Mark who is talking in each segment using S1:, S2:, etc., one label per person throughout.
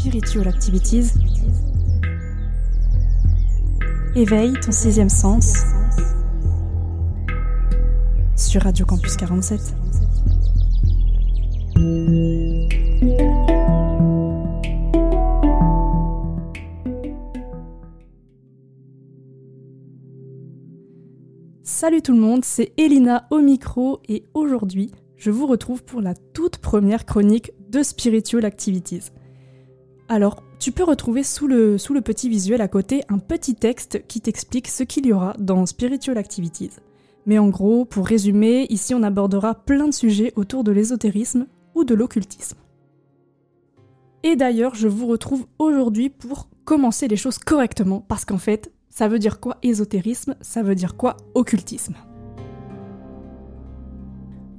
S1: Spiritual Activities. Éveille ton sixième sens sur Radio Campus 47. Salut tout le monde, c'est Elina au micro et aujourd'hui, je vous retrouve pour la toute première chronique de Spiritual Activities. Alors, tu peux retrouver sous le, petit visuel à côté un petit texte qui t'explique ce qu'il y aura dans Spiritual Activities. Mais en gros, pour résumer, ici on abordera plein de sujets autour de l'ésotérisme ou de l'occultisme. Et d'ailleurs, je vous retrouve aujourd'hui pour commencer les choses correctement, parce qu'en fait, ça veut dire quoi ésotérisme? Ça veut dire quoi occultisme?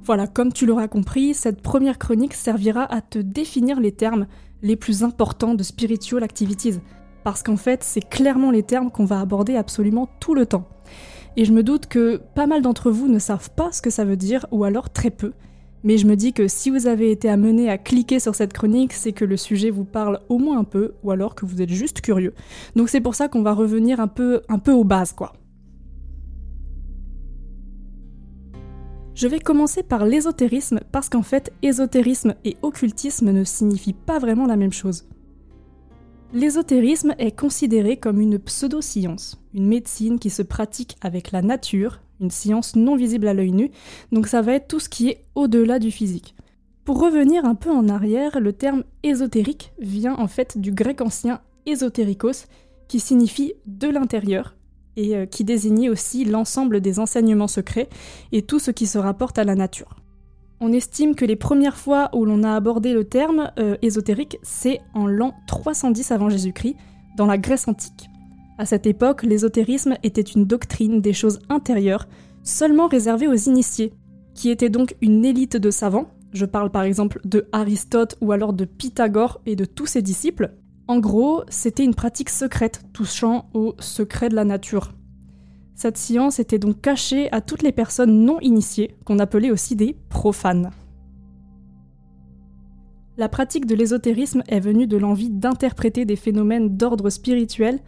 S1: Voilà, comme tu l'auras compris, cette première chronique servira à te définir les termes les plus importants de Spiritual Activities, parce qu'en fait, c'est clairement les termes qu'on va aborder absolument tout le temps. Et je me doute que pas mal d'entre vous ne savent pas ce que ça veut dire, ou alors très peu. Mais je me dis que si vous avez été amené à cliquer sur cette chronique, c'est que le sujet vous parle au moins un peu, ou alors que vous êtes juste curieux. Donc c'est pour ça qu'on va revenir un peu, un peu aux bases, quoi. Je vais commencer par l'ésotérisme parce qu'en fait, ésotérisme et occultisme ne signifient pas vraiment la même chose. L'ésotérisme est considéré comme une pseudo-science, une médecine qui se pratique avec la nature, une science non visible à l'œil nu, donc ça va être tout ce qui est au-delà du physique. Pour revenir un peu en arrière, le terme ésotérique vient en fait du grec ancien ésotérikos, qui signifie de l'intérieur, et euh, qui désignait aussi l'ensemble des enseignements secrets et tout ce qui se rapporte à la nature. On estime que les premières fois où l'on a abordé le terme euh, ésotérique, c'est en l'an 310 avant Jésus-Christ, dans la Grèce antique. À cette époque, l'ésotérisme était une doctrine des choses intérieures, seulement réservée aux initiés, qui étaient donc une élite de savants, je parle par exemple de Aristote ou alors de Pythagore et de tous ses disciples. En gros, c'était une pratique secrète touchant au secret de la nature. Cette science était donc cachée à toutes les personnes non initiées, qu'on appelait aussi des profanes. La pratique de l'ésotérisme est venue de l'envie d'interpréter des phénomènes d'ordre spirituel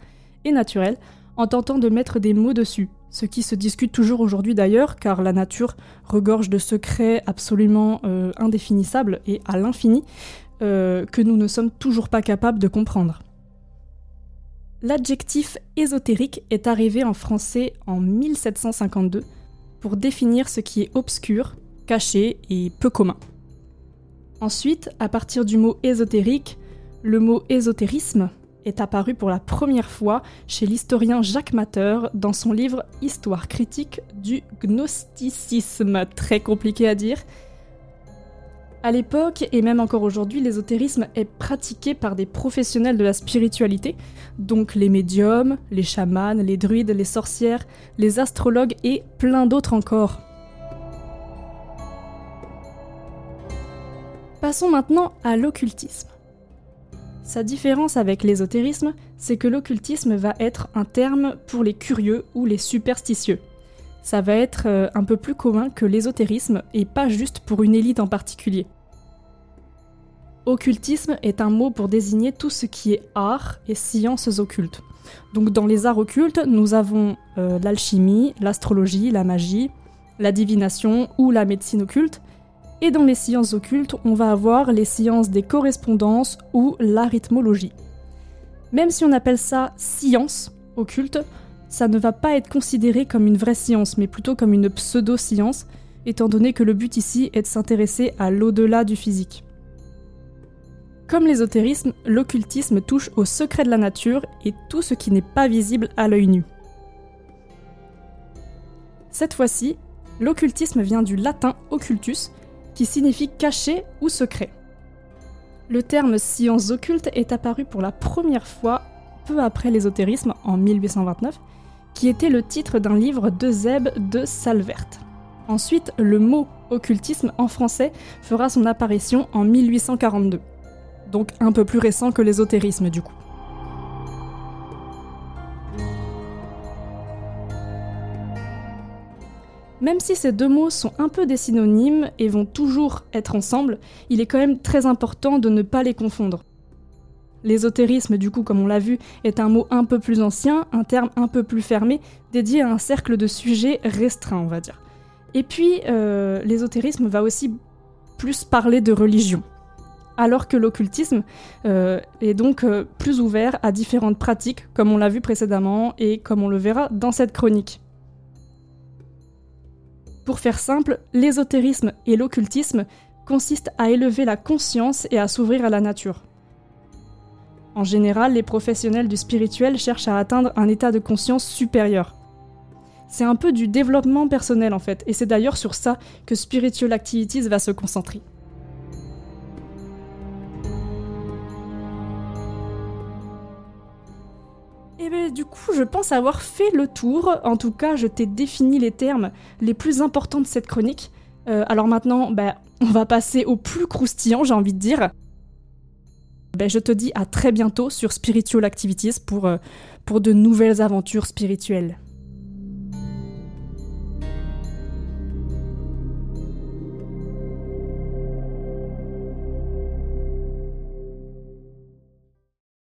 S1: et naturel en tentant de mettre des mots dessus, ce qui se discute toujours aujourd'hui d'ailleurs, car la nature regorge de secrets absolument euh, indéfinissables et à l'infini euh, que nous ne sommes toujours pas capables de comprendre. L'adjectif ésotérique est arrivé en français en 1752 pour définir ce qui est obscur, caché et peu commun. Ensuite, à partir du mot ésotérique, le mot ésotérisme est apparu pour la première fois chez l'historien Jacques Matter dans son livre Histoire critique du gnosticisme, très compliqué à dire. À l'époque, et même encore aujourd'hui, l'ésotérisme est pratiqué par des professionnels de la spiritualité, donc les médiums, les chamans, les druides, les sorcières, les astrologues et plein d'autres encore. Passons maintenant à l'occultisme. Sa différence avec l'ésotérisme, c'est que l'occultisme va être un terme pour les curieux ou les superstitieux. Ça va être euh, un peu plus commun que l'ésotérisme et pas juste pour une élite en particulier. Occultisme est un mot pour désigner tout ce qui est art et sciences occultes. Donc dans les arts occultes, nous avons euh, l'alchimie, l'astrologie, la magie, la divination ou la médecine occulte, et dans les sciences occultes, on va avoir les sciences des correspondances ou l'arithmologie. Même si on appelle ça science occulte, ça ne va pas être considéré comme une vraie science, mais plutôt comme une pseudo-science, étant donné que le but ici est de s'intéresser à l'au-delà du physique. Comme l'ésotérisme, l'occultisme touche au secret de la nature et tout ce qui n'est pas visible à l'œil nu. Cette fois-ci, l'occultisme vient du latin occultus, qui signifie caché ou secret. Le terme science occulte est apparu pour la première fois peu après l'ésotérisme en 1829, qui était le titre d'un livre de Zeb de Salvert. Ensuite, le mot occultisme en français fera son apparition en 1842, donc un peu plus récent que l'ésotérisme du coup. Même si ces deux mots sont un peu des synonymes et vont toujours être ensemble, il est quand même très important de ne pas les confondre. L'ésotérisme, du coup, comme on l'a vu, est un mot un peu plus ancien, un terme un peu plus fermé, dédié à un cercle de sujets restreint, on va dire. Et puis, euh, l'ésotérisme va aussi plus parler de religion, alors que l'occultisme euh, est donc euh, plus ouvert à différentes pratiques, comme on l'a vu précédemment et comme on le verra dans cette chronique. Pour faire simple, l'ésotérisme et l'occultisme consistent à élever la conscience et à s'ouvrir à la nature. En général, les professionnels du spirituel cherchent à atteindre un état de conscience supérieur. C'est un peu du développement personnel en fait, et c'est d'ailleurs sur ça que Spiritual Activities va se concentrer. Et eh bien du coup, je pense avoir fait le tour. En tout cas, je t'ai défini les termes les plus importants de cette chronique. Euh, alors maintenant, bah, on va passer au plus croustillant, j'ai envie de dire. Ben, je te dis à très bientôt sur Spiritual Activities pour, euh, pour de nouvelles aventures spirituelles.